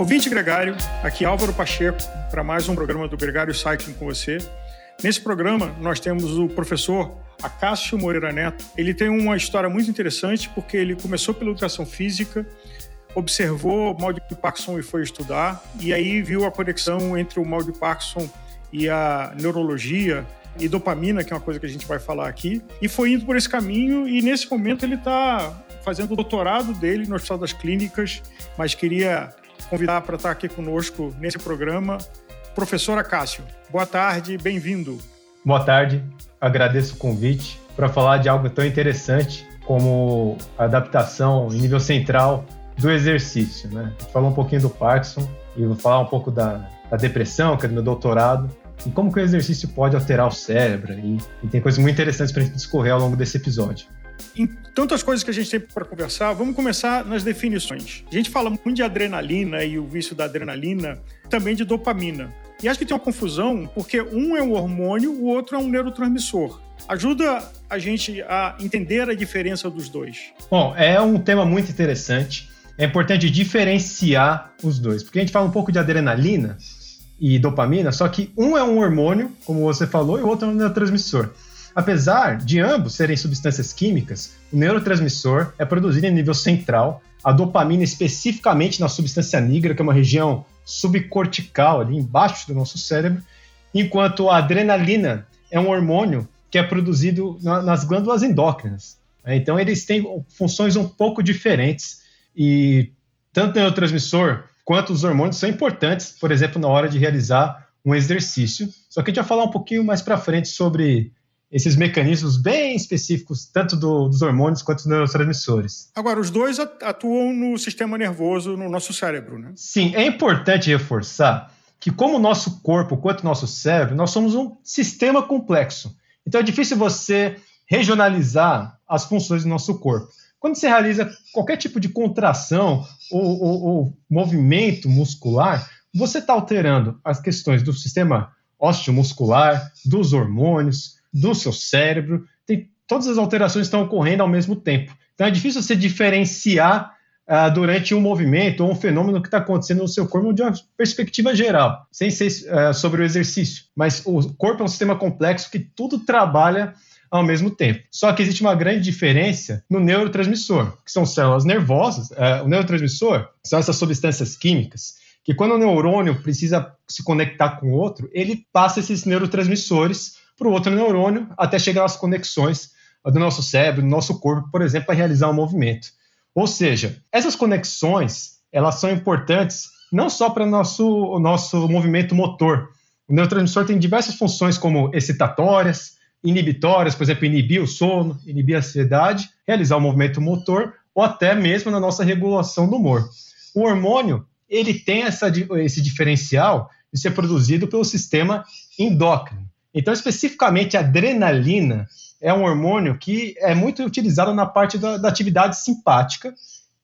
Ouvinte Gregário, aqui Álvaro Pacheco para mais um programa do Gregário Cycling com você. Nesse programa nós temos o professor Acácio Moreira Neto. Ele tem uma história muito interessante porque ele começou pela educação física, observou o mal de Parkinson e foi estudar, e aí viu a conexão entre o mal de Parkinson e a neurologia e dopamina, que é uma coisa que a gente vai falar aqui, e foi indo por esse caminho e nesse momento ele está fazendo o doutorado dele no Hospital das Clínicas, mas queria convidar para estar aqui conosco nesse programa professor Acácio. Boa tarde, bem-vindo. Boa tarde, agradeço o convite para falar de algo tão interessante como a adaptação em nível central do exercício. Né? A gente falou um pouquinho do Parkinson e vou falar um pouco da, da depressão, que é do meu doutorado, e como que o exercício pode alterar o cérebro. E, e tem coisas muito interessantes para a gente discorrer ao longo desse episódio. Em tantas coisas que a gente tem para conversar, vamos começar nas definições. A gente fala muito de adrenalina e o vício da adrenalina, também de dopamina. E acho que tem uma confusão, porque um é um hormônio, o outro é um neurotransmissor. Ajuda a gente a entender a diferença dos dois. Bom, é um tema muito interessante. É importante diferenciar os dois, porque a gente fala um pouco de adrenalina e dopamina, só que um é um hormônio, como você falou, e o outro é um neurotransmissor. Apesar de ambos serem substâncias químicas, o neurotransmissor é produzido em nível central, a dopamina especificamente na substância negra, que é uma região subcortical ali embaixo do nosso cérebro, enquanto a adrenalina é um hormônio que é produzido na, nas glândulas endócrinas. Né? Então eles têm funções um pouco diferentes e tanto o neurotransmissor quanto os hormônios são importantes, por exemplo, na hora de realizar um exercício. Só que a gente vai falar um pouquinho mais para frente sobre esses mecanismos bem específicos, tanto do, dos hormônios quanto dos neurotransmissores. Agora, os dois atuam no sistema nervoso, no nosso cérebro, né? Sim, é importante reforçar que, como o nosso corpo quanto o nosso cérebro, nós somos um sistema complexo. Então, é difícil você regionalizar as funções do nosso corpo. Quando você realiza qualquer tipo de contração ou, ou, ou movimento muscular, você está alterando as questões do sistema osteomuscular, dos hormônios, do seu cérebro. Tem, todas as alterações estão ocorrendo ao mesmo tempo. Então é difícil você diferenciar uh, durante um movimento ou um fenômeno que está acontecendo no seu corpo de uma perspectiva geral, sem ser uh, sobre o exercício. Mas o corpo é um sistema complexo que tudo trabalha ao mesmo tempo. Só que existe uma grande diferença no neurotransmissor, que são células nervosas. Uh, o neurotransmissor são essas substâncias químicas que quando o neurônio precisa se conectar com o outro, ele passa esses neurotransmissores para o outro neurônio até chegar às conexões do nosso cérebro, do nosso corpo, por exemplo, para realizar um movimento. Ou seja, essas conexões elas são importantes não só para nosso, o nosso movimento motor. O neurotransmissor tem diversas funções, como excitatórias, inibitórias, por exemplo, inibir o sono, inibir a ansiedade, realizar o movimento motor, ou até mesmo na nossa regulação do humor. O hormônio ele tem essa, esse diferencial de ser produzido pelo sistema endócrino. Então, especificamente, a adrenalina é um hormônio que é muito utilizado na parte da, da atividade simpática.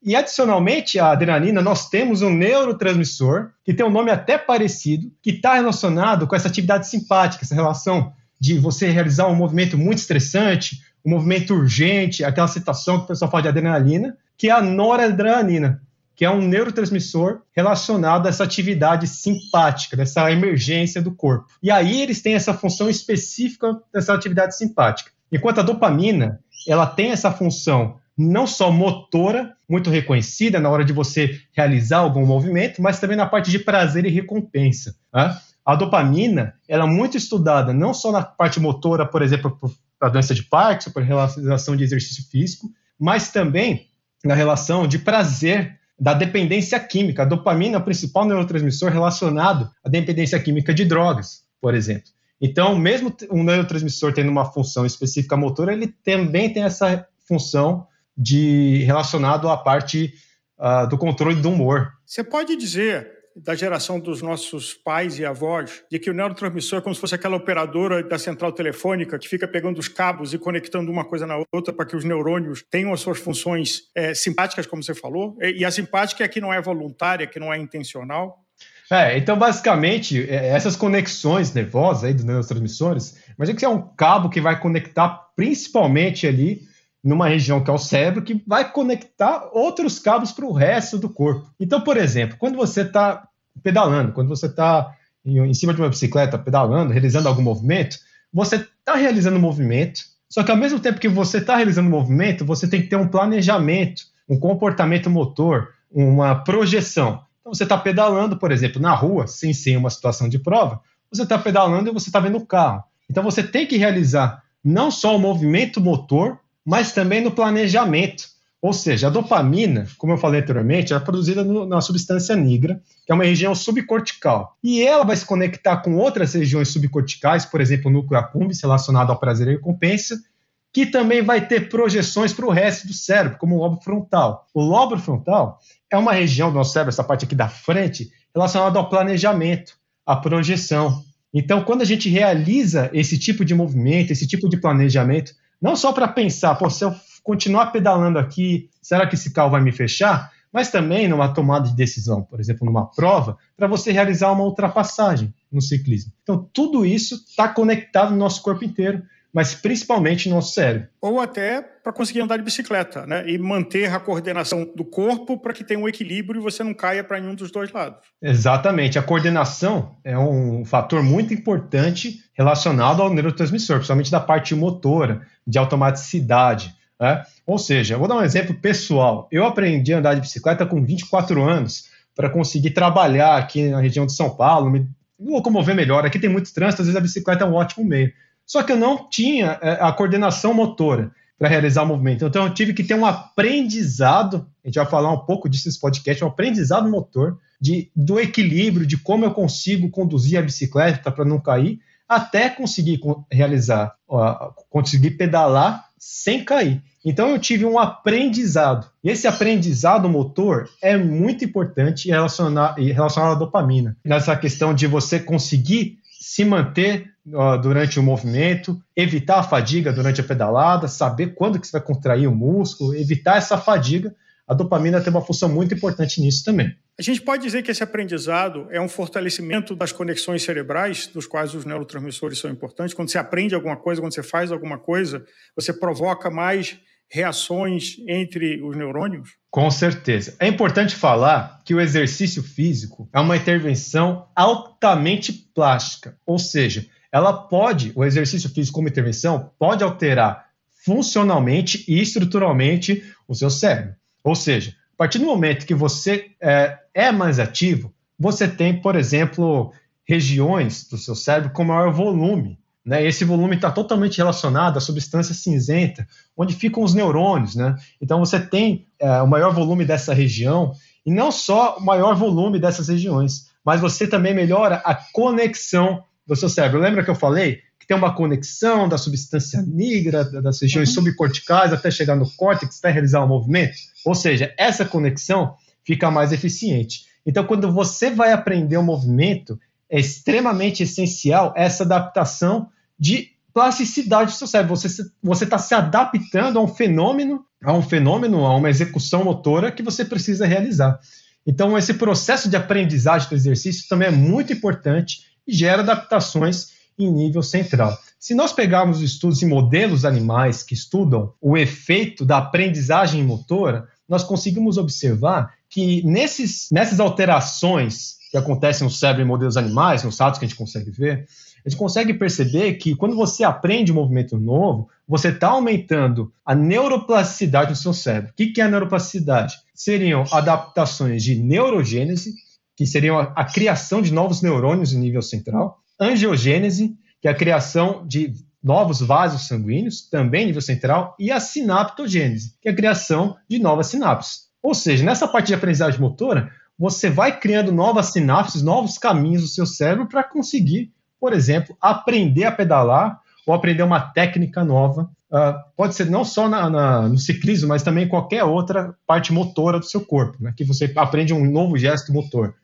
E, adicionalmente, à adrenalina, nós temos um neurotransmissor que tem um nome até parecido, que está relacionado com essa atividade simpática, essa relação de você realizar um movimento muito estressante, um movimento urgente, aquela situação que o pessoal fala de adrenalina, que é a noradrenalina que é um neurotransmissor relacionado a essa atividade simpática, dessa emergência do corpo. E aí eles têm essa função específica dessa atividade simpática. Enquanto a dopamina, ela tem essa função não só motora, muito reconhecida na hora de você realizar algum movimento, mas também na parte de prazer e recompensa. Né? A dopamina, ela é muito estudada não só na parte motora, por exemplo, para doença de Parkinson, para realização de exercício físico, mas também na relação de prazer da dependência química. A dopamina é o principal neurotransmissor relacionado à dependência química de drogas, por exemplo. Então, mesmo um neurotransmissor tendo uma função específica motora, ele também tem essa função de relacionado à parte uh, do controle do humor. Você pode dizer da geração dos nossos pais e avós, de que o neurotransmissor é como se fosse aquela operadora da central telefônica que fica pegando os cabos e conectando uma coisa na outra para que os neurônios tenham as suas funções é, simpáticas, como você falou. E a simpática é que não é voluntária, que não é intencional. É, então basicamente é, essas conexões nervosas aí dos neurotransmissores, imagina que é um cabo que vai conectar principalmente ali numa região que é o cérebro, que vai conectar outros cabos para o resto do corpo. Então, por exemplo, quando você está pedalando, quando você está em cima de uma bicicleta pedalando, realizando algum movimento, você está realizando um movimento, só que ao mesmo tempo que você está realizando um movimento, você tem que ter um planejamento, um comportamento motor, uma projeção. Então você está pedalando, por exemplo, na rua, sem ser uma situação de prova, você está pedalando e você está vendo o carro. Então você tem que realizar não só o movimento motor, mas também no planejamento. Ou seja, a dopamina, como eu falei anteriormente, é produzida no, na substância nigra, que é uma região subcortical. E ela vai se conectar com outras regiões subcorticais, por exemplo, o núcleo accumbens, relacionado ao prazer e recompensa, que também vai ter projeções para o resto do cérebro, como o lobo frontal. O lobo frontal é uma região do nosso cérebro, essa parte aqui da frente, relacionada ao planejamento, à projeção. Então, quando a gente realiza esse tipo de movimento, esse tipo de planejamento, não só para pensar, pô, se eu continuar pedalando aqui, será que esse carro vai me fechar? Mas também numa tomada de decisão, por exemplo, numa prova, para você realizar uma ultrapassagem no ciclismo. Então, tudo isso está conectado no nosso corpo inteiro mas principalmente no nosso cérebro. Ou até para conseguir andar de bicicleta, né? E manter a coordenação do corpo para que tenha um equilíbrio e você não caia para nenhum dos dois lados. Exatamente. A coordenação é um fator muito importante relacionado ao neurotransmissor, principalmente da parte motora, de automaticidade. Né? Ou seja, vou dar um exemplo pessoal. Eu aprendi a andar de bicicleta com 24 anos para conseguir trabalhar aqui na região de São Paulo, me locomover melhor. Aqui tem muito trânsito, às vezes a bicicleta é um ótimo meio. Só que eu não tinha é, a coordenação motora para realizar o movimento. Então eu tive que ter um aprendizado, a gente vai falar um pouco disso nesse podcast, um aprendizado motor de, do equilíbrio, de como eu consigo conduzir a bicicleta para não cair, até conseguir realizar, conseguir pedalar sem cair. Então eu tive um aprendizado. E esse aprendizado motor é muito importante relacionado, relacionado à dopamina. Nessa questão de você conseguir se manter uh, durante o movimento, evitar a fadiga durante a pedalada, saber quando que você vai contrair o músculo, evitar essa fadiga. A dopamina tem uma função muito importante nisso também. A gente pode dizer que esse aprendizado é um fortalecimento das conexões cerebrais, dos quais os neurotransmissores são importantes. Quando você aprende alguma coisa, quando você faz alguma coisa, você provoca mais reações entre os neurônios? Com certeza. É importante falar que o exercício físico é uma intervenção altamente plástica, ou seja, ela pode, o exercício físico como intervenção, pode alterar funcionalmente e estruturalmente o seu cérebro. Ou seja, a partir do momento que você é, é mais ativo, você tem, por exemplo, regiões do seu cérebro com maior volume né? Esse volume está totalmente relacionado à substância cinzenta, onde ficam os neurônios. Né? Então você tem é, o maior volume dessa região, e não só o maior volume dessas regiões, mas você também melhora a conexão do seu cérebro. Lembra que eu falei que tem uma conexão da substância negra, das regiões uhum. subcorticais, até chegar no córtex, até realizar um movimento? Ou seja, essa conexão fica mais eficiente. Então, quando você vai aprender um movimento, é extremamente essencial essa adaptação de plasticidade do seu cérebro. Você está se adaptando a um fenômeno, a um fenômeno, a uma execução motora que você precisa realizar. Então, esse processo de aprendizagem do exercício também é muito importante e gera adaptações em nível central. Se nós pegarmos estudos em modelos animais que estudam o efeito da aprendizagem motora, nós conseguimos observar que nesses, nessas alterações que acontecem no cérebro em modelos animais, nos ratos que a gente consegue ver, a gente consegue perceber que quando você aprende um movimento novo, você está aumentando a neuroplasticidade do seu cérebro. O que é a neuroplasticidade? Seriam adaptações de neurogênese, que seriam a, criação de novos neurônios em nível central, angiogênese, que é a criação de novos vasos sanguíneos, também em nível central, e a sinaptogênese, que é a criação de novas sinapses. Ou seja, nessa parte de aprendizagem motora, você vai criando novas sinapses, novos caminhos do seu cérebro para conseguir por exemplo, aprender a pedalar ou aprender uma técnica nova. Uh, pode ser não só na, na, no ciclismo, mas também qualquer outra parte motora do seu corpo, né, que você aprende um novo gesto motor.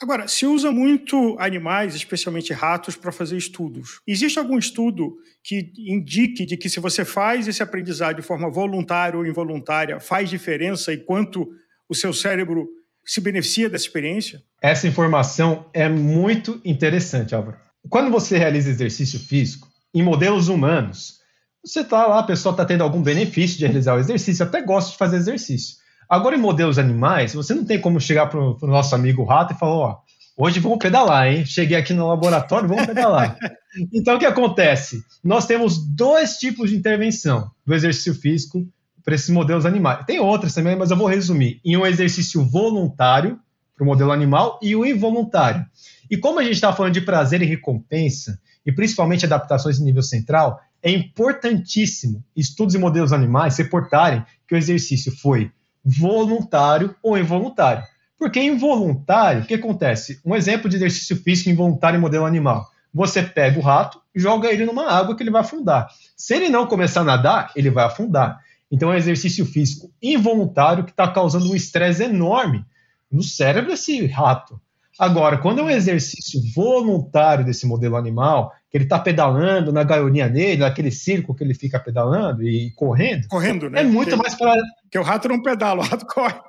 Agora, se usa muito animais, especialmente ratos, para fazer estudos. Existe algum estudo que indique de que se você faz esse aprendizado de forma voluntária ou involuntária, faz diferença e quanto o seu cérebro se beneficia dessa experiência? Essa informação é muito interessante, Álvaro. Quando você realiza exercício físico em modelos humanos, você está lá, a pessoa está tendo algum benefício de realizar o exercício, até gosta de fazer exercício. Agora, em modelos animais, você não tem como chegar para o nosso amigo rato e falar: ó, hoje vamos pedalar, hein? Cheguei aqui no laboratório, vamos pedalar. então, o que acontece? Nós temos dois tipos de intervenção do exercício físico para esses modelos animais. Tem outras também, mas eu vou resumir. Em um exercício voluntário, para o modelo animal, e o involuntário. E como a gente está falando de prazer e recompensa, e principalmente adaptações em nível central, é importantíssimo estudos e modelos animais reportarem que o exercício foi voluntário ou involuntário. Porque involuntário, o que acontece? Um exemplo de exercício físico involuntário em modelo animal. Você pega o rato joga ele numa água que ele vai afundar. Se ele não começar a nadar, ele vai afundar. Então é um exercício físico involuntário que está causando um estresse enorme no cérebro desse rato. Agora, quando é um exercício voluntário desse modelo animal, que ele está pedalando na gaiolinha dele, naquele circo que ele fica pedalando e correndo. Correndo, né? É muito porque, mais para. Porque o rato não pedala, o rato corre.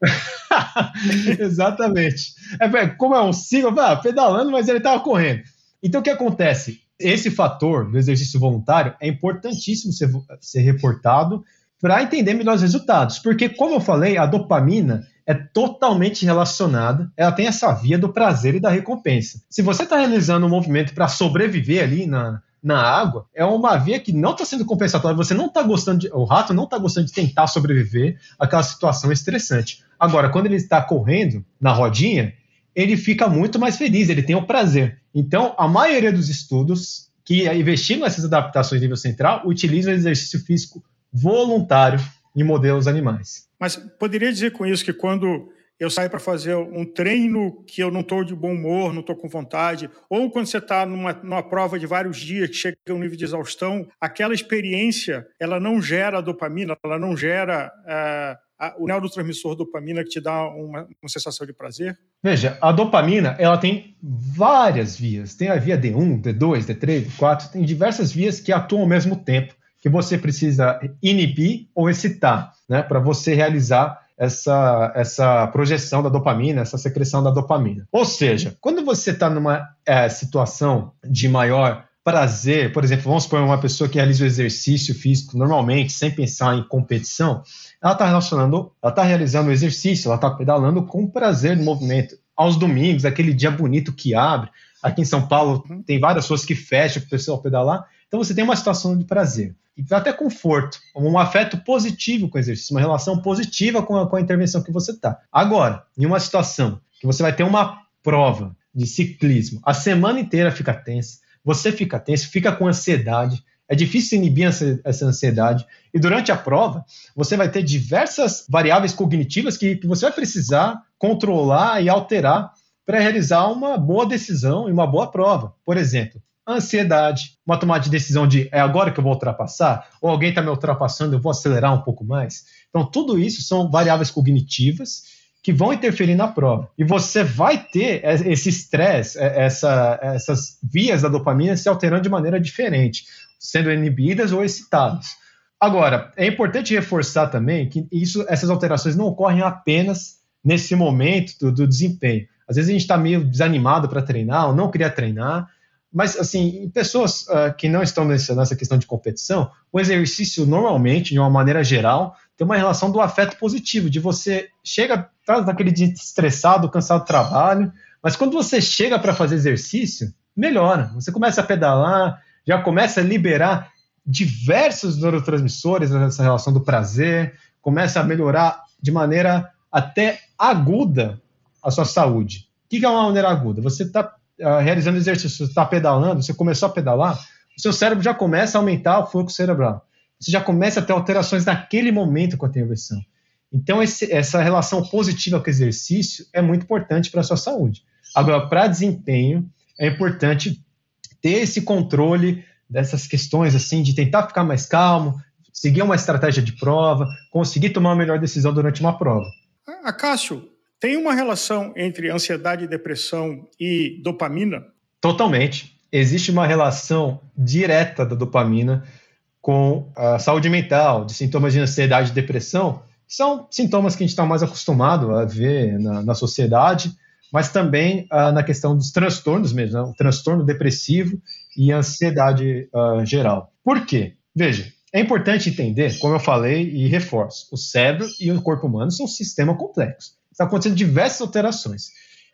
Exatamente. É, como é um ciclo, ah, pedalando, mas ele estava correndo. Então, o que acontece? Esse fator do exercício voluntário é importantíssimo ser, ser reportado para entender melhores resultados. Porque, como eu falei, a dopamina é totalmente relacionada, ela tem essa via do prazer e da recompensa. Se você está realizando um movimento para sobreviver ali na, na água, é uma via que não está sendo compensatória, você não está gostando, de, o rato não está gostando de tentar sobreviver àquela situação estressante. Agora, quando ele está correndo na rodinha, ele fica muito mais feliz, ele tem o prazer. Então, a maioria dos estudos que investigam nessas adaptações nível central utilizam o exercício físico voluntário em modelos animais. Mas poderia dizer com isso que quando eu saio para fazer um treino que eu não estou de bom humor, não estou com vontade, ou quando você está numa, numa prova de vários dias que chega a um nível de exaustão, aquela experiência ela não gera dopamina, ela não gera uh, o neurotransmissor dopamina que te dá uma, uma, sensação de prazer? Veja, a dopamina ela tem várias vias. Tem a via D1, D2, D3, D4, tem diversas vias que atuam ao mesmo tempo que você precisa inibir ou excitar, né, para você realizar essa, essa projeção da dopamina, essa secreção da dopamina. Ou seja, quando você está numa é, situação de maior prazer, por exemplo, vamos supor uma pessoa que realiza o exercício físico normalmente, sem pensar em competição, ela está relacionando, ela está realizando o exercício, ela está pedalando com prazer no movimento. Aos domingos, aquele dia bonito que abre. Aqui em São Paulo uhum. tem várias pessoas que fecham para o pessoal pedalar. Então você tem uma situação de prazer e até conforto, um afeto positivo com o exercício, uma relação positiva com a, com a intervenção que você está. Agora, em uma situação que você vai ter uma prova de ciclismo, a semana inteira fica tensa, você fica tenso, fica com ansiedade, é difícil inibir essa ansiedade. E durante a prova, você vai ter diversas variáveis cognitivas que, que você vai precisar controlar e alterar para realizar uma boa decisão e uma boa prova. Por exemplo, ansiedade, uma tomada de decisão de é agora que eu vou ultrapassar, ou alguém está me ultrapassando, eu vou acelerar um pouco mais. Então, tudo isso são variáveis cognitivas que vão interferir na prova. E você vai ter esse estresse, é, essa, essas vias da dopamina se alterando de maneira diferente, sendo inibidas ou excitadas. Agora, é importante reforçar também que isso, essas alterações não ocorrem apenas nesse momento do, do desempenho. Às vezes a gente está meio desanimado para treinar ou não queria treinar, mas, assim, pessoas uh, que não estão nessa, nessa questão de competição, o exercício, normalmente, de uma maneira geral, tem uma relação do afeto positivo, de você chega, tá naquele dia estressado, cansado do trabalho, mas quando você chega para fazer exercício, melhora. Você começa a pedalar, já começa a liberar diversos neurotransmissores nessa relação do prazer, começa a melhorar de maneira até aguda a sua saúde. O que é uma maneira aguda? Você está uh, realizando exercício, você está pedalando, você começou a pedalar, o seu cérebro já começa a aumentar o fluxo cerebral. Você já começa a ter alterações naquele momento com a intervenção. Então, esse, essa relação positiva com o exercício é muito importante para a sua saúde. Agora, para desempenho, é importante ter esse controle dessas questões, assim, de tentar ficar mais calmo, seguir uma estratégia de prova, conseguir tomar uma melhor decisão durante uma prova. A Cássio, tem uma relação entre ansiedade depressão e dopamina? Totalmente. Existe uma relação direta da dopamina com a saúde mental, de sintomas de ansiedade e depressão, são sintomas que a gente está mais acostumado a ver na, na sociedade, mas também uh, na questão dos transtornos mesmo, né? o transtorno depressivo e ansiedade uh, geral. Por quê? Veja, é importante entender, como eu falei e reforço, o cérebro e o corpo humano são um sistema complexo. Está acontecendo diversas alterações.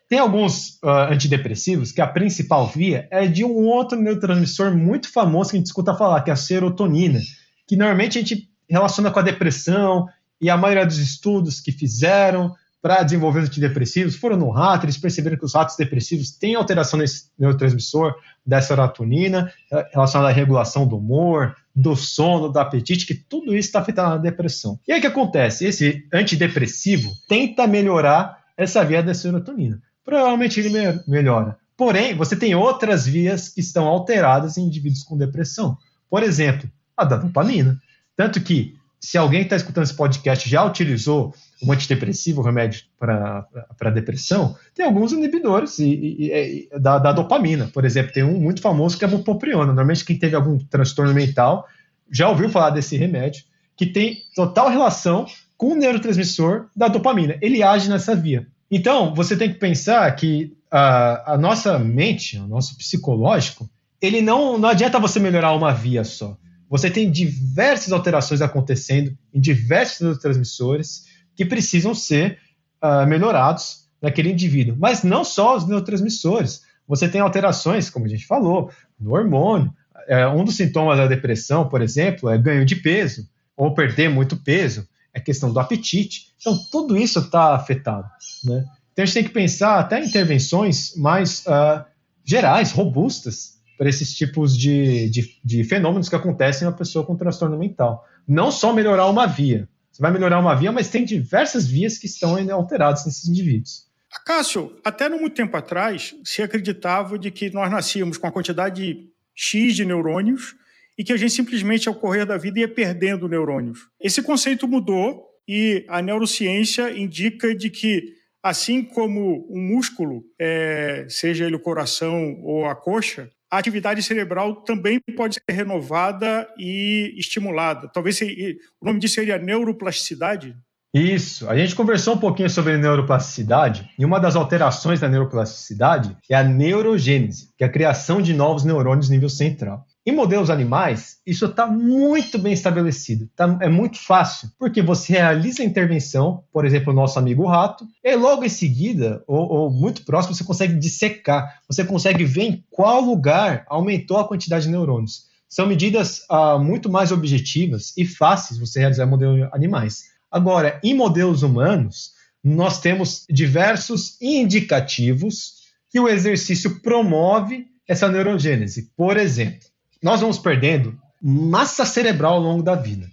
Tem alguns uh, antidepressivos que a principal via é de um outro neurotransmissor muito famoso que a gente escuta falar, que é a serotonina, que normalmente a gente relaciona com a depressão, e a maioria dos estudos que fizeram para desenvolver os antidepressivos foram no rato, eles perceberam que os ratos depressivos têm alteração nesse neurotransmissor da serotonina, eh, relacionada à regulação do humor, do sono, do apetite, que tudo isso está afetando a depressão. E aí o que acontece? Esse antidepressivo tenta melhorar essa via da serotonina provavelmente ele me melhora. Porém, você tem outras vias que estão alteradas em indivíduos com depressão. Por exemplo, a da dopamina. Tanto que, se alguém está escutando esse podcast já utilizou um antidepressivo, um remédio para depressão, tem alguns inibidores e, e, e, da, da, dopamina. Por exemplo, tem um muito famoso que é a bupropiona. Normalmente, quem teve algum transtorno mental já ouviu falar desse remédio, que tem total relação com o neurotransmissor da dopamina. Ele age nessa via. Então, você tem que pensar que a, a nossa mente, o nosso psicológico, ele não, não adianta você melhorar uma via só. Você tem diversas alterações acontecendo em diversos neurotransmissores que precisam ser uh, melhorados naquele indivíduo. Mas não só os neurotransmissores. Você tem alterações, como a gente falou, no hormônio. É, um dos sintomas da depressão, por exemplo, é ganho de peso ou perder muito peso é questão do apetite. Então, tudo isso está afetado. Né? Então, a gente tem que pensar até em intervenções mais uh, gerais, robustas, para esses tipos de, de, de, fenômenos que acontecem na pessoa com transtorno mental. Não só melhorar uma via. Você vai melhorar uma via, mas tem diversas vias que estão ainda alteradas nesses indivíduos. Cássio, até não muito tempo atrás, se acreditava de que nós nascíamos com a quantidade X de neurônios e que a gente simplesmente, ao correr da vida, ia perdendo neurônios. Esse conceito mudou e a neurociência indica de que, assim como um músculo, é, seja ele o coração ou a coxa, a atividade cerebral também pode ser renovada e estimulada. Talvez o nome disso seria neuroplasticidade. Isso. A gente conversou um pouquinho sobre neuroplasticidade e uma das alterações da neuroplasticidade é a neurogênese, que é a criação de novos neurônios nível central. Em modelos animais, isso está muito bem estabelecido, tá, é muito fácil, porque você realiza a intervenção, por exemplo, o nosso amigo rato, e logo em seguida, ou, ou, muito próximo, você consegue dissecar, você consegue ver em qual lugar aumentou a quantidade de neurônios. São medidas ah, muito mais objetivas e fáceis você realizar em modelos animais. Agora, em modelos humanos, nós temos diversos indicativos que o exercício promove essa neurogênese. Por exemplo, nós vamos perdendo massa cerebral ao longo da vida.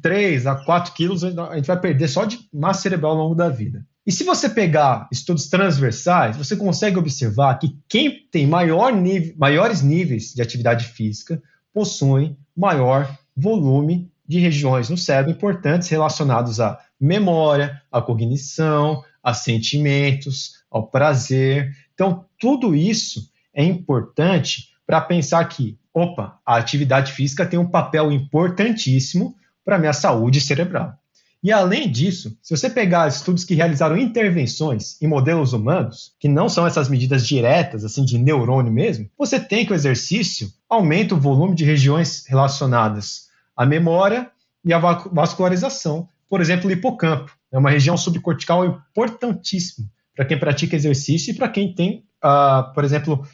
3 a 4 quilos a gente vai perder só de massa cerebral ao longo da vida. E se você pegar estudos transversais, você consegue observar que quem tem maior nível, maiores níveis de atividade física possui maior volume de regiões no cérebro importantes relacionados à memória, à cognição, a sentimentos, ao prazer. Então, tudo isso é importante para pensar que opa, a atividade física tem um papel importantíssimo para a minha saúde cerebral. E além disso, se você pegar estudos que realizaram intervenções em modelos humanos, que não são essas medidas diretas, assim, de neurônio mesmo, você tem que o exercício aumenta o volume de regiões relacionadas à memória e à vascularização. Por exemplo, o hipocampo. É uma região subcortical importantíssima para quem pratica exercício e para quem tem, uh, por exemplo,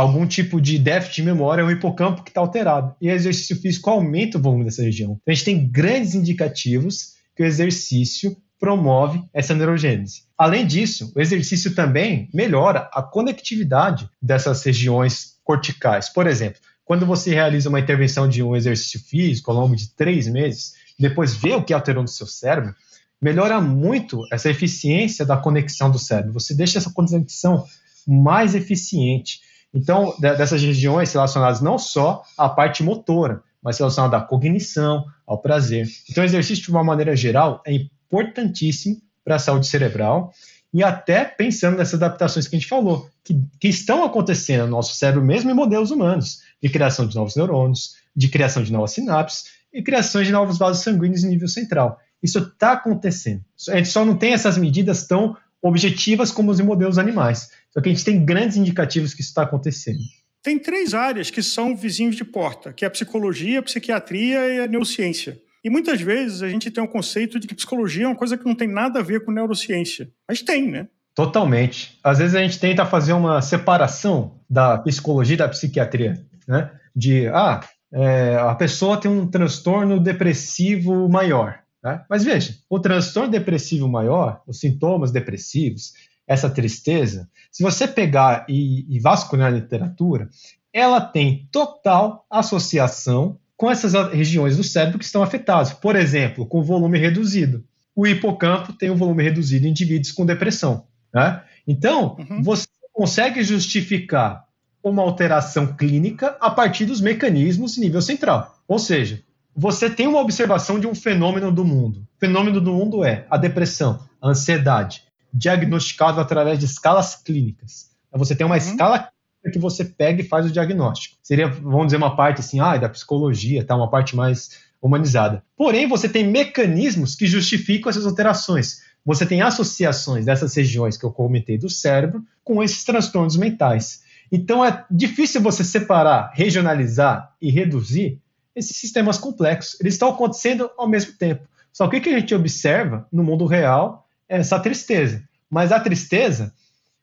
algum tipo de déficit de memória, é o hipocampo que está alterado. E o exercício físico aumenta o volume dessa região. Então, a gente tem grandes indicativos que o exercício promove essa neurogênese. Além disso, o exercício também melhora a conectividade dessas regiões corticais. Por exemplo, quando você realiza uma intervenção de um exercício físico ao longo de três meses, depois vê o que alterou no seu cérebro, melhora muito essa eficiência da conexão do cérebro. Você deixa essa conexão mais eficiente. Então, dessas regiões relacionadas não só à parte motora, mas relacionada à cognição, ao prazer. Então, o exercício, de uma maneira geral, é importantíssimo para a saúde cerebral e até pensando nessas adaptações que a gente falou, que, que estão acontecendo no nosso cérebro mesmo em modelos humanos, de criação de novos neurônios, de criação de novas sinapses e criação de novos vasos sanguíneos em nível central. Isso está acontecendo. A gente só não tem essas medidas tão objetivas como os modelos animais. Só que a gente tem grandes indicativos que isso está acontecendo. Tem três áreas que são vizinhos de porta, que é a psicologia, a psiquiatria e a neurociência. E muitas vezes a gente tem o um conceito de que psicologia é uma coisa que não tem nada a ver com neurociência. Mas tem, né? Totalmente. Às vezes a gente tenta fazer uma separação da psicologia e da psiquiatria, né? De, ah, é, a pessoa tem um transtorno depressivo maior. Né? Mas veja, o transtorno depressivo maior, os sintomas depressivos, essa tristeza, se você pegar e, e vasculhar a literatura, ela tem total associação com essas regiões do cérebro que estão afetadas. Por exemplo, com volume reduzido. O hipocampo tem um volume reduzido em indivíduos com depressão. Né? Então, uhum. você consegue justificar uma alteração clínica a partir dos mecanismos nível central. Ou seja, você tem uma observação de um fenômeno do mundo. O fenômeno do mundo é a depressão, a ansiedade, diagnosticado através de escalas clínicas. Então, você tem uma uhum. escala que você pega e faz o diagnóstico. Seria, vamos dizer, uma parte assim, ah, da psicologia, tá, uma parte mais humanizada. Porém, você tem mecanismos que justificam essas alterações. Você tem associações dessas regiões que eu comentei do cérebro com esses transtornos mentais. Então é difícil você separar, regionalizar e reduzir esses sistemas complexos. Eles estão acontecendo ao mesmo tempo. Só que o que a gente observa no mundo real é essa tristeza. Mas a tristeza,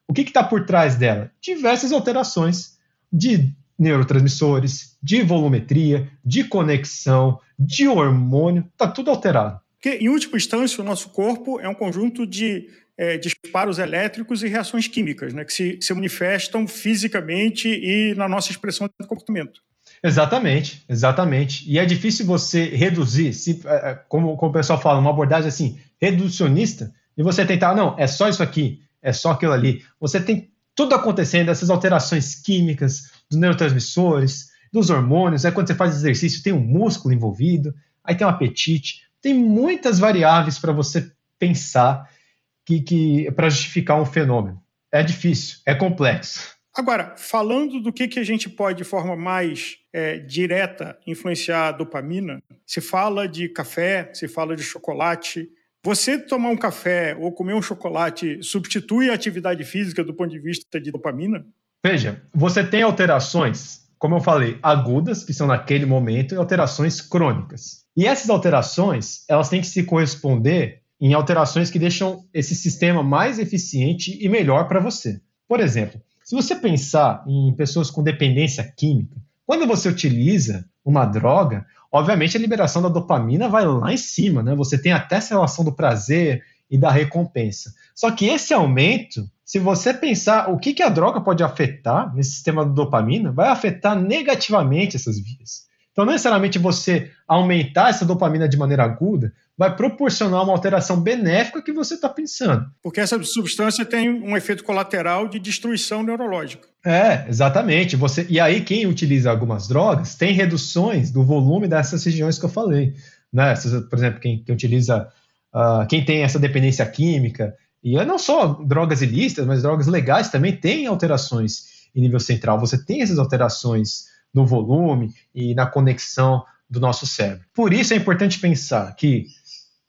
o que está por trás dela? Diversas alterações de neurotransmissores, de volumetria, de conexão, de hormônio, está tudo alterado. Porque, em última instância, o nosso corpo é um conjunto de é, disparos elétricos e reações químicas, né, que se, se manifestam fisicamente e na nossa expressão de comportamento. Exatamente, exatamente. E é difícil você reduzir, se, é, é, como, como o pessoal fala, uma abordagem assim, reducionista, e você tentar, não, é só isso aqui, é só aquilo ali. Você tem tudo acontecendo, essas alterações químicas dos neurotransmissores, dos hormônios, aí quando você faz exercício tem um músculo envolvido, aí tem um apetite, tem muitas variáveis para você pensar que, que para justificar um fenômeno. É difícil, é complexo. Agora, falando do que, que a gente pode, de forma mais é, direta, influenciar a dopamina, se fala de café, se fala de chocolate. Você tomar um café ou comer um chocolate substitui a atividade física do ponto de vista de dopamina? Veja, você tem alterações, como eu falei, agudas, que são naquele momento, e alterações crônicas. E essas alterações, elas têm que se corresponder em alterações que deixam esse sistema mais eficiente e melhor para você. Por exemplo, se você pensar em pessoas com dependência química, quando você utiliza uma droga, obviamente a liberação da dopamina vai lá em cima, né? Você tem até essa relação do prazer e da recompensa. Só que esse aumento, se você pensar o que, que a droga pode afetar nesse sistema da dopamina, vai afetar negativamente essas vias. Então, não necessariamente você aumentar essa dopamina de maneira aguda vai proporcionar uma alteração benéfica que você está pensando. Porque essa substância tem um efeito colateral de destruição neurológica. É, exatamente. Você E aí, quem utiliza algumas drogas tem reduções do volume dessas regiões que eu falei. Né? Por exemplo, quem, quem utiliza. Uh, quem tem essa dependência química, e é não só drogas ilícitas, mas drogas legais também têm alterações em nível central. Você tem essas alterações no volume e na conexão do nosso cérebro. Por isso é importante pensar que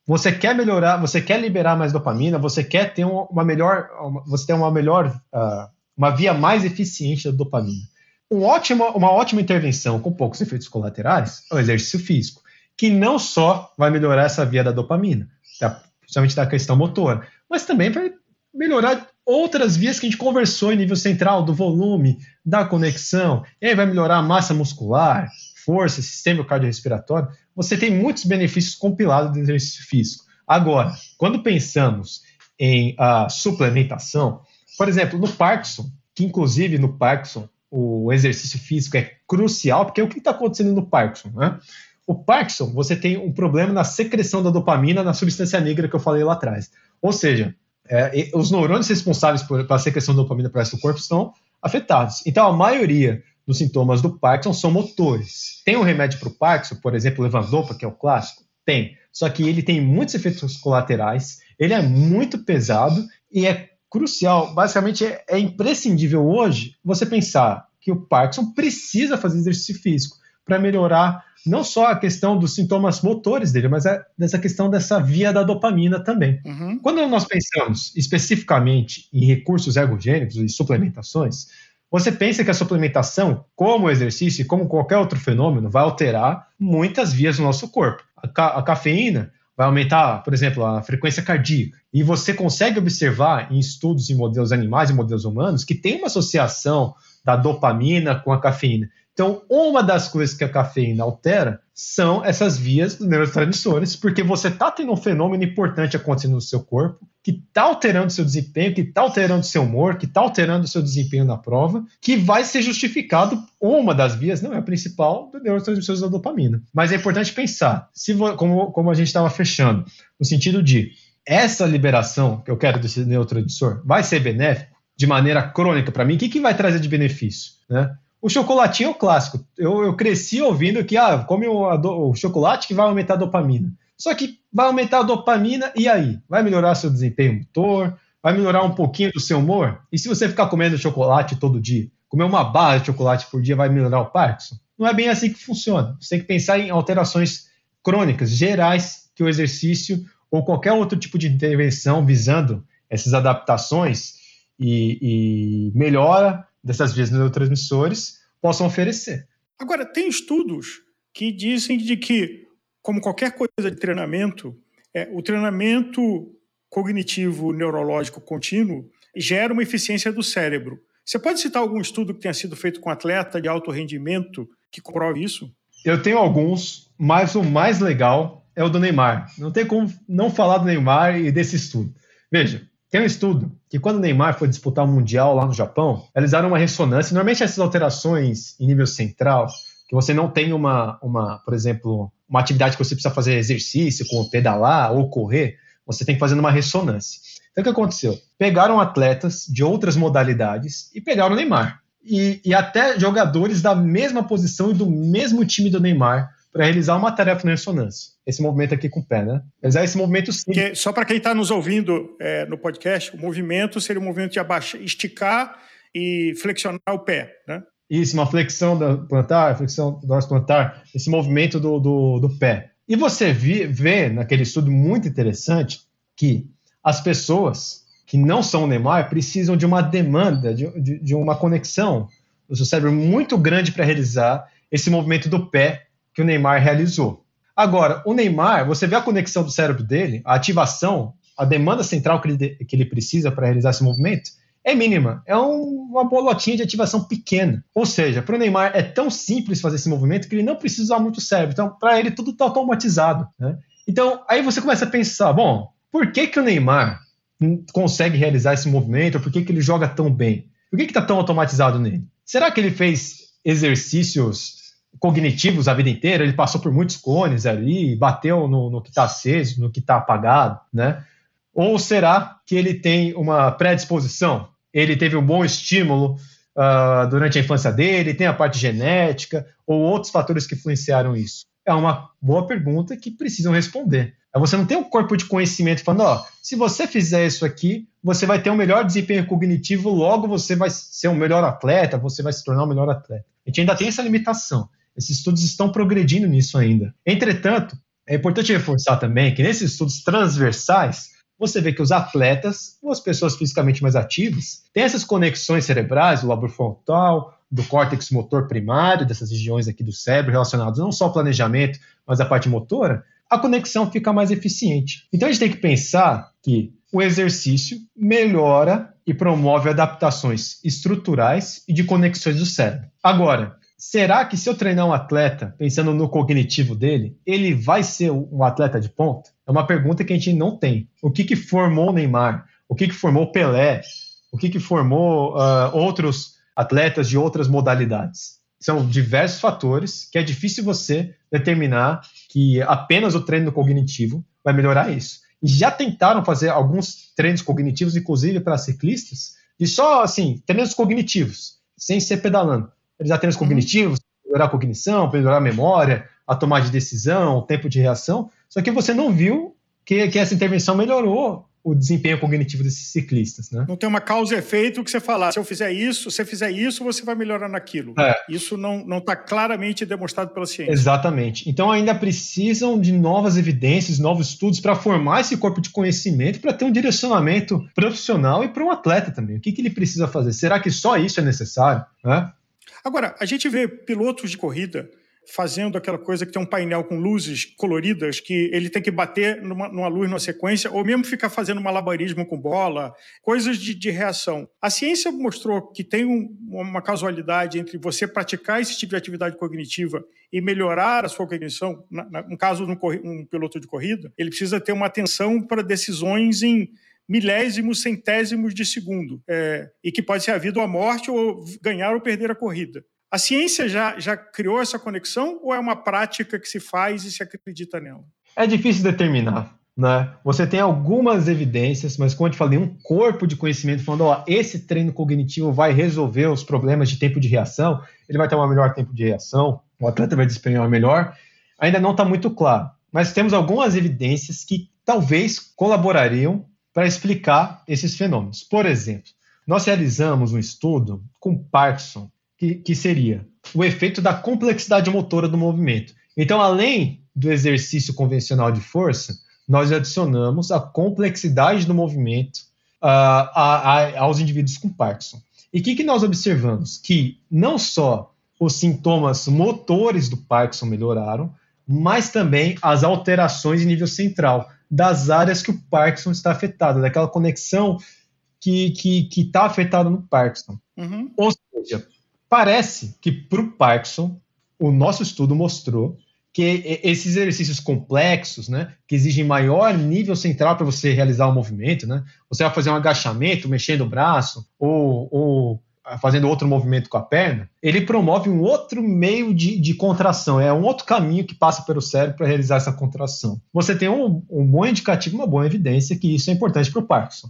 você quer melhorar, você quer liberar mais dopamina, você quer ter uma melhor, você tem uma melhor, uh, uma via mais eficiente da dopamina. Um ótimo, uma ótima intervenção com poucos efeitos colaterais é o exercício físico, que não só vai melhorar essa via da dopamina, tá? principalmente da questão motora, mas também vai melhorar outras vias que a gente conversou em nível central, do volume, da conexão, e aí vai melhorar a massa muscular, força, sistema cardiorrespiratório. Você tem muitos benefícios compilados do exercício físico. Agora, quando pensamos em uh, suplementação, por exemplo, no Parkinson, que inclusive no Parkinson o exercício físico é crucial, porque o que está acontecendo no Parkinson? Né? O Parkinson, você tem um problema na secreção da dopamina na substância negra que eu falei lá atrás. Ou seja, é, os neurônios responsáveis por, pela secreção da dopamina para o corpo estão afetados. Então, a maioria dos sintomas do Parkinson são motores. Tem um remédio para o Parkinson, por exemplo, Levodopa, que é o clássico? Tem. Só que ele tem muitos efeitos colaterais, ele é muito pesado e é crucial, basicamente é, é imprescindível hoje você pensar que o Parkinson precisa fazer exercício físico para melhorar não só a questão dos sintomas motores dele, mas é dessa questão dessa via da dopamina também. Uhum. Quando nós pensamos especificamente em recursos ergogênicos e suplementações, Você pensa que a suplementação, como o exercício e como qualquer outro fenômeno, vai alterar muitas vias do nosso corpo. A, ca a cafeína vai aumentar, por exemplo, a frequência cardíaca. E você consegue observar em estudos em modelos animais e modelos humanos que tem uma associação da dopamina com a cafeína. Então, uma das coisas que a cafeína altera são essas vias dos neurotransmissores, porque você está tendo um fenômeno importante acontecendo no seu corpo, que está alterando seu desempenho, que está alterando seu humor, que está alterando seu desempenho na prova, que vai ser justificado, uma das vias, não é a principal, dos neurotransmissores da dopamina. Mas é importante pensar, se como, como a gente estava fechando, no sentido de essa liberação que eu quero desse neurotransmissor vai ser benéfico de maneira crônica para mim, o que, que vai trazer de benefício? Né? O chocolatinho é o clássico. Eu, eu cresci ouvindo que, ah, come o, o, chocolate que vai aumentar a dopamina. Só que vai aumentar a dopamina e aí? Vai melhorar seu desempenho motor? Vai melhorar um pouquinho do seu humor? E se você ficar comendo chocolate todo dia? Comer uma barra de chocolate por dia vai melhorar o Parkinson? Não é bem assim que funciona. Você tem que pensar em alterações crônicas, gerais, que o exercício ou qualquer outro tipo de intervenção visando essas adaptações e, e melhora dessas vias neurotransmissores possam oferecer. Agora, tem estudos que dizem de que, como qualquer coisa de treinamento, é, o treinamento cognitivo neurológico contínuo gera uma eficiência do cérebro. Você pode citar algum estudo que tenha sido feito com atleta de alto rendimento que comprove isso? Eu tenho alguns, mas o mais legal é o do Neymar. Não tem como não falar do Neymar e desse estudo. Veja, tem um estudo que quando o Neymar foi disputar o Mundial lá no Japão, realizaram uma ressonância. Normalmente essas alterações em nível central, que você não tem uma, uma, por exemplo, uma atividade que você precisa fazer exercício, como pedalar ou correr, você tem que fazer uma ressonância. Então o que aconteceu? Pegaram atletas de outras modalidades e pegaram o Neymar. E, e até jogadores da mesma posição e do mesmo time do Neymar para realizar uma tarefa na ressonância. Esse movimento aqui com o pé, né? Realizar esse movimento sim. Que, só para quem está nos ouvindo é, no podcast, o movimento seria o movimento de abaixar, esticar e flexionar o pé, né? Isso, uma flexão da plantar, flexão do dorso plantar, esse movimento do, do, do pé. E você vi, vê naquele estudo muito interessante que as pessoas que não são o Neymar precisam de uma demanda, de, de, de uma conexão do seu cérebro muito grande para realizar esse movimento do pé que o Neymar realizou. Agora, o Neymar, você vê a conexão do cérebro dele, a ativação, a demanda central que ele, que ele precisa para realizar esse movimento é mínima. É um, uma bolotinha de ativação pequena. Ou seja, para o Neymar é tão simples fazer esse movimento que ele não precisa usar muito cérebro. Então, para ele, tudo está automatizado. Né? Então, aí você começa a pensar: bom, por que, que o Neymar consegue realizar esse movimento? Por que, que ele joga tão bem? Por que está tão automatizado nele? Será que ele fez exercícios cognitivos a vida inteira, ele passou por muitos cones ali, bateu no, no que está aceso, no que está apagado, né? Ou será que ele tem uma predisposição? Ele teve um bom estímulo uh, durante a infância dele, tem a parte genética, ou outros fatores que influenciaram isso? É uma boa pergunta que precisam responder. É você não tem um corpo de conhecimento falando, ó, se você fizer isso aqui, você vai ter um melhor desempenho cognitivo, logo você vai ser um melhor atleta, você vai se tornar um melhor atleta. A gente ainda tem essa limitação. Esses estudos estão progredindo nisso ainda. Entretanto, é importante reforçar também que nesses estudos transversais, você vê que os atletas, ou as pessoas fisicamente mais ativas, têm essas conexões cerebrais do lobo frontal, do córtex motor primário, dessas regiões aqui do cérebro relacionadas não só ao planejamento, mas à parte motora, a conexão fica mais eficiente. Então a gente tem que pensar que o exercício melhora e promove adaptações estruturais e de conexões do cérebro. Agora, será que se eu treinar um atleta, pensando no cognitivo dele, ele vai ser um atleta de ponta? É uma pergunta que a gente não tem. O que, que formou Neymar? O que, que formou Pelé? O que, que formou uh, outros atletas de outras modalidades? São diversos fatores que é difícil você determinar que apenas o treino cognitivo vai melhorar isso. E já tentaram fazer alguns treinos cognitivos, inclusive para ciclistas, e só assim, treinos cognitivos, sem ser pedalando eles já têm os uhum. cognitivos, melhorar a cognição, melhorar a memória, a tomada de decisão, o tempo de reação. Só que você não viu que, que essa intervenção melhorou o desempenho cognitivo desses ciclistas. Né? Não tem uma causa e efeito que você falar, se eu fizer isso, se você fizer isso, você vai melhorar naquilo. É. Isso não está claramente demonstrado pela ciência. Exatamente. Então ainda precisam de novas evidências, novos estudos para formar esse corpo de conhecimento, para ter um direcionamento profissional e para um atleta também. O que, que ele precisa fazer? Será que só isso é necessário? Né? Agora, a gente vê pilotos de corrida fazendo aquela coisa que tem um painel com luzes coloridas que ele tem que bater numa, numa luz numa sequência, ou mesmo ficar fazendo malabarismo com bola, coisas de, de reação. A ciência mostrou que tem um, uma casualidade entre você praticar esse tipo de atividade cognitiva e melhorar a sua cognição. no caso de um, um piloto de corrida, ele precisa ter uma atenção para decisões em milésimos, centésimos de segundo, é, e que pode ser a vida ou a morte, ou ganhar ou perder a corrida. A ciência já, já criou essa conexão ou é uma prática que se faz e se acredita nela? É difícil determinar. Né? Você tem algumas evidências, mas como eu te falei, um corpo de conhecimento falando, ó, esse treino cognitivo vai resolver os problemas de tempo de reação, ele vai ter um melhor tempo de reação, o atleta vai desempenhar melhor, ainda não está muito claro. Mas temos algumas evidências que talvez colaborariam para explicar esses fenômenos. Por exemplo, nós realizamos um estudo com Parkinson que, que seria o efeito da complexidade motora do movimento. Então, além do exercício convencional de força, nós adicionamos a complexidade do movimento uh, a, a, aos indivíduos com Parkinson. E o que, que nós observamos? Que não só os sintomas motores do Parkinson melhoraram, mas também as alterações em nível central, das áreas que o Parkinson está afetado, daquela conexão que está que, que tá afetada no Parkinson. Uhum. Ou seja, Parece que para o Parkinson, o nosso estudo mostrou que esses exercícios complexos, né, que exigem maior nível central para você realizar o movimento, né, você vai fazer um agachamento, mexendo o braço, ou, ou fazendo outro movimento com a perna, ele promove um outro meio de, de contração, é um outro caminho que passa pelo cérebro para realizar essa contração. Você tem um, um bom indicativo, uma boa evidência que isso é importante para o Parkinson.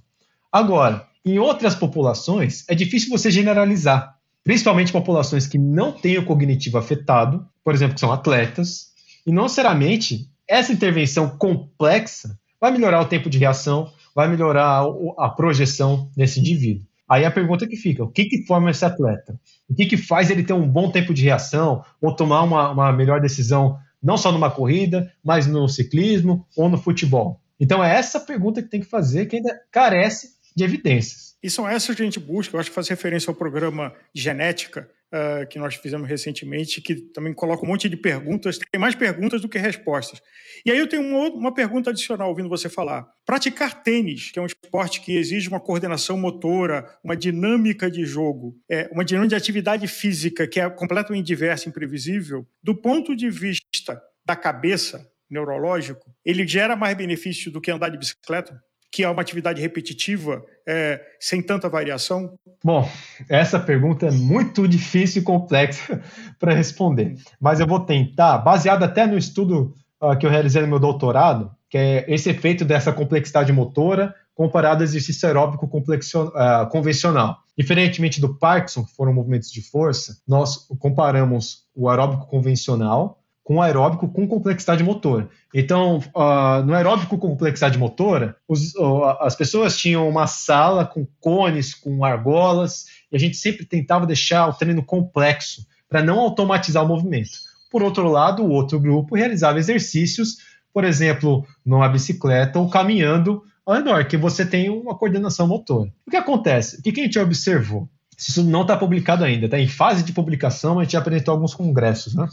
Agora, em outras populações, é difícil você generalizar principalmente populações que não têm o cognitivo afetado, por exemplo, que são atletas, e não necessariamente essa intervenção complexa vai melhorar o tempo de reação, vai melhorar a projeção desse indivíduo. Aí a pergunta que fica: o que, que forma esse atleta? O que, que faz ele ter um bom tempo de reação ou tomar uma, uma melhor decisão, não só numa corrida, mas no ciclismo ou no futebol? Então é essa pergunta que tem que fazer, que ainda carece de evidências. E são essas que a gente busca, eu acho que faz referência ao programa genética uh, que nós fizemos recentemente, que também coloca um monte de perguntas, tem mais perguntas do que respostas. E aí eu tenho uma, uma pergunta adicional ouvindo você falar. Praticar tênis, que é um esporte que exige uma coordenação motora, uma dinâmica de jogo, é, uma dinâmica de atividade física que é completamente diversa imprevisível, do ponto de vista da cabeça, neurológico, ele gera mais benefício do que andar de bicicleta? Que é uma atividade repetitiva, é, sem tanta variação? Bom, essa pergunta é muito difícil e complexa para responder, mas eu vou tentar, baseado até no estudo uh, que eu realizei no meu doutorado, que é esse efeito dessa complexidade motora comparado ao exercício aeróbico uh, convencional. Diferentemente do Parkinson, que foram movimentos de força, nós comparamos o aeróbico convencional com aeróbico com complexidade motora. Então, uh, no aeróbico com complexidade motora, os, uh, as pessoas tinham uma sala com cones, com argolas, e a gente sempre tentava deixar o treino complexo para não automatizar o movimento. Por outro lado, o outro grupo realizava exercícios, por exemplo, numa bicicleta ou caminhando ao redor, que você tem uma coordenação motora. O que acontece? O que a gente observou? Isso não está publicado ainda, está em fase de publicação, a gente apresentou alguns congressos, né?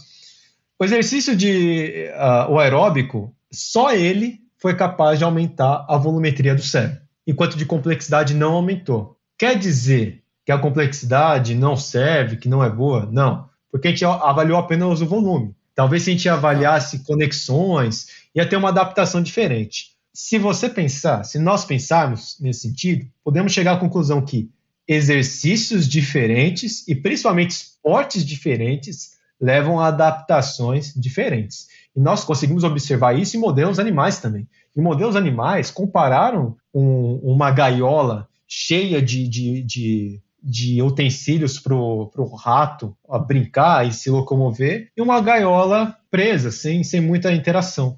O exercício de uh, o aeróbico, só ele foi capaz de aumentar a volumetria do cérebro, enquanto de complexidade não aumentou. Quer dizer que a complexidade não serve, que não é boa? Não, porque a gente avaliou apenas o volume. Talvez se a gente avaliasse conexões, ia ter uma adaptação diferente. Se você pensar, se nós pensarmos nesse sentido, podemos chegar à conclusão que exercícios diferentes e principalmente esportes diferentes levam a adaptações diferentes. E nós conseguimos observar isso em modelos animais também. Em modelos animais, compararam um, uma gaiola cheia de, de, de, de utensílios para o rato brincar e se locomover e uma gaiola presa, sem, sem muita interação.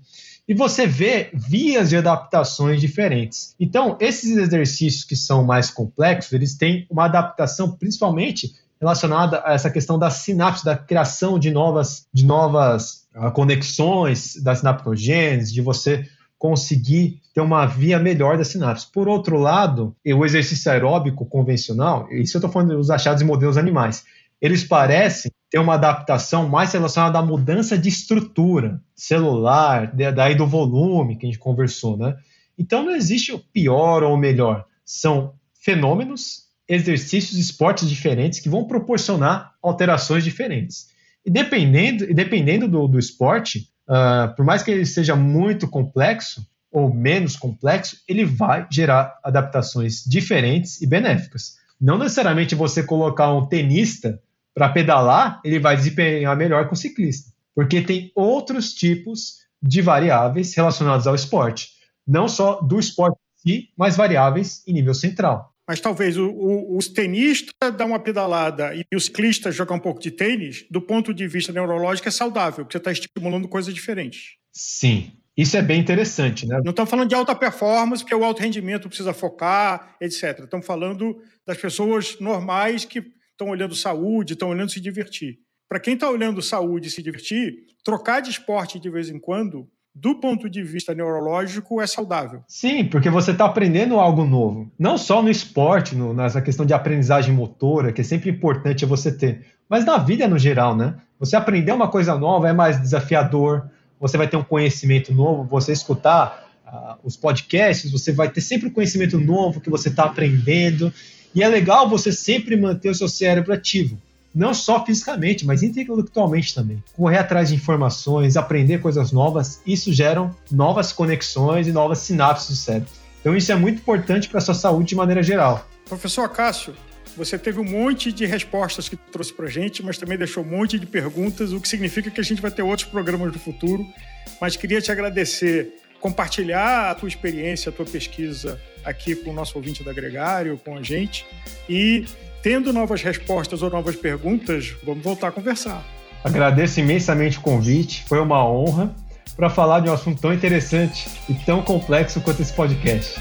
e você vê vias de adaptações diferentes. Então, esses exercícios que são mais complexos, eles têm uma adaptação principalmente relacionada a essa questão da sinapse, da criação de novas, de novas uh, conexões da sinaptogênese, de você conseguir ter uma via melhor da sinapse. Por outro lado, o exercício aeróbico convencional, isso eu estou falando dos achados em modelos animais, eles parecem ter uma adaptação mais relacionada à mudança de estrutura celular, daí do volume que a gente conversou, né? Então não existe o pior ou o melhor. São fenômenos, exercícios, esportes diferentes que vão proporcionar alterações diferentes. E dependendo, e dependendo do, do esporte, uh, por mais que ele seja muito complexo ou menos complexo, ele vai gerar adaptações diferentes e benéficas. Não necessariamente você colocar um tenista para pedalar, ele vai desempenhar melhor que o ciclista, porque tem outros tipos de variáveis relacionados ao esporte, não só do esporte em si, mas variáveis em nível central. Mas talvez o, o, os tenistas dar uma pedalada e o ciclista jogar um pouco de tênis, do ponto de vista neurológico, é saudável, porque você está estimulando coisas diferentes. Sim, isso é bem interessante, né? Não estamos falando de alta performance, porque o alto rendimento precisa focar, etc. Estamos falando das pessoas normais que estão olhando saúde, estão olhando se divertir. Para quem está olhando saúde e se divertir, trocar de esporte de vez em quando, do ponto de vista neurológico, é saudável. Sim, porque você está aprendendo algo novo. Não só no esporte, no, nessa questão de aprendizagem motora, que é sempre importante você ter, mas na vida no geral, né? Você aprender uma coisa nova é mais desafiador, você vai ter um conhecimento novo, você escutar uh, os podcasts, você vai ter sempre um conhecimento novo que você está aprendendo. E é legal você sempre manter o seu cérebro ativo, não só fisicamente, mas intelectualmente também. Correr atrás de informações, aprender coisas novas, isso gera novas conexões e novas sinapses do cérebro. Então isso é muito importante para a sua saúde de maneira geral. Professor Cássio, você teve um monte de respostas que trouxe para a gente, mas também deixou um monte de perguntas, o que significa que a gente vai ter outros programas no futuro. Mas queria te agradecer, compartilhar a tua experiência, a tua pesquisa aqui com o nosso ouvinte da Gregário, com a gente. E tendo novas respostas ou novas perguntas, vamos voltar a conversar. Agradeço imensamente o convite, foi uma honra para falar de um assunto tão interessante e tão complexo quanto esse podcast.